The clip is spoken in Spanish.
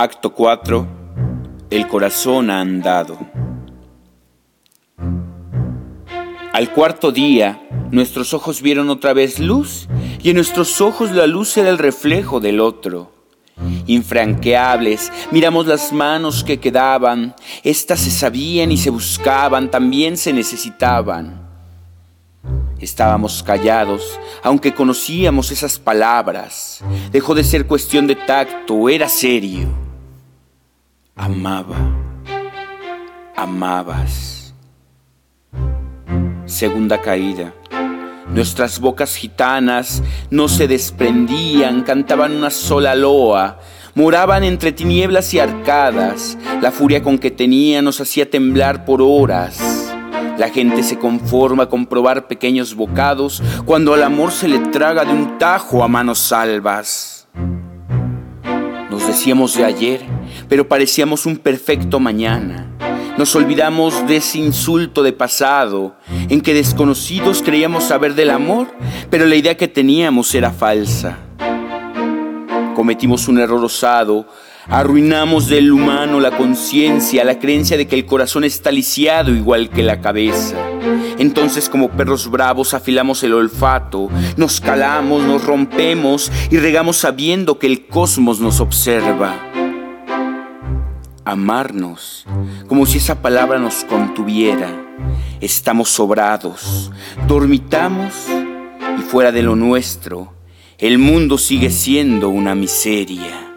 Acto 4. El corazón ha andado. Al cuarto día, nuestros ojos vieron otra vez luz, y en nuestros ojos la luz era el reflejo del otro. Infranqueables, miramos las manos que quedaban, éstas se sabían y se buscaban, también se necesitaban. Estábamos callados, aunque conocíamos esas palabras. Dejó de ser cuestión de tacto, era serio. Amaba, amabas. Segunda caída. Nuestras bocas gitanas no se desprendían, cantaban una sola loa, moraban entre tinieblas y arcadas. La furia con que tenía nos hacía temblar por horas. La gente se conforma con probar pequeños bocados cuando al amor se le traga de un tajo a manos salvas. Decíamos de ayer, pero parecíamos un perfecto mañana. Nos olvidamos de ese insulto de pasado, en que desconocidos creíamos saber del amor, pero la idea que teníamos era falsa. Cometimos un error osado, arruinamos del humano la conciencia, la creencia de que el corazón está lisiado igual que la cabeza. Entonces como perros bravos afilamos el olfato, nos calamos, nos rompemos y regamos sabiendo que el cosmos nos observa amarnos, como si esa palabra nos contuviera. Estamos sobrados, dormitamos y fuera de lo nuestro, el mundo sigue siendo una miseria.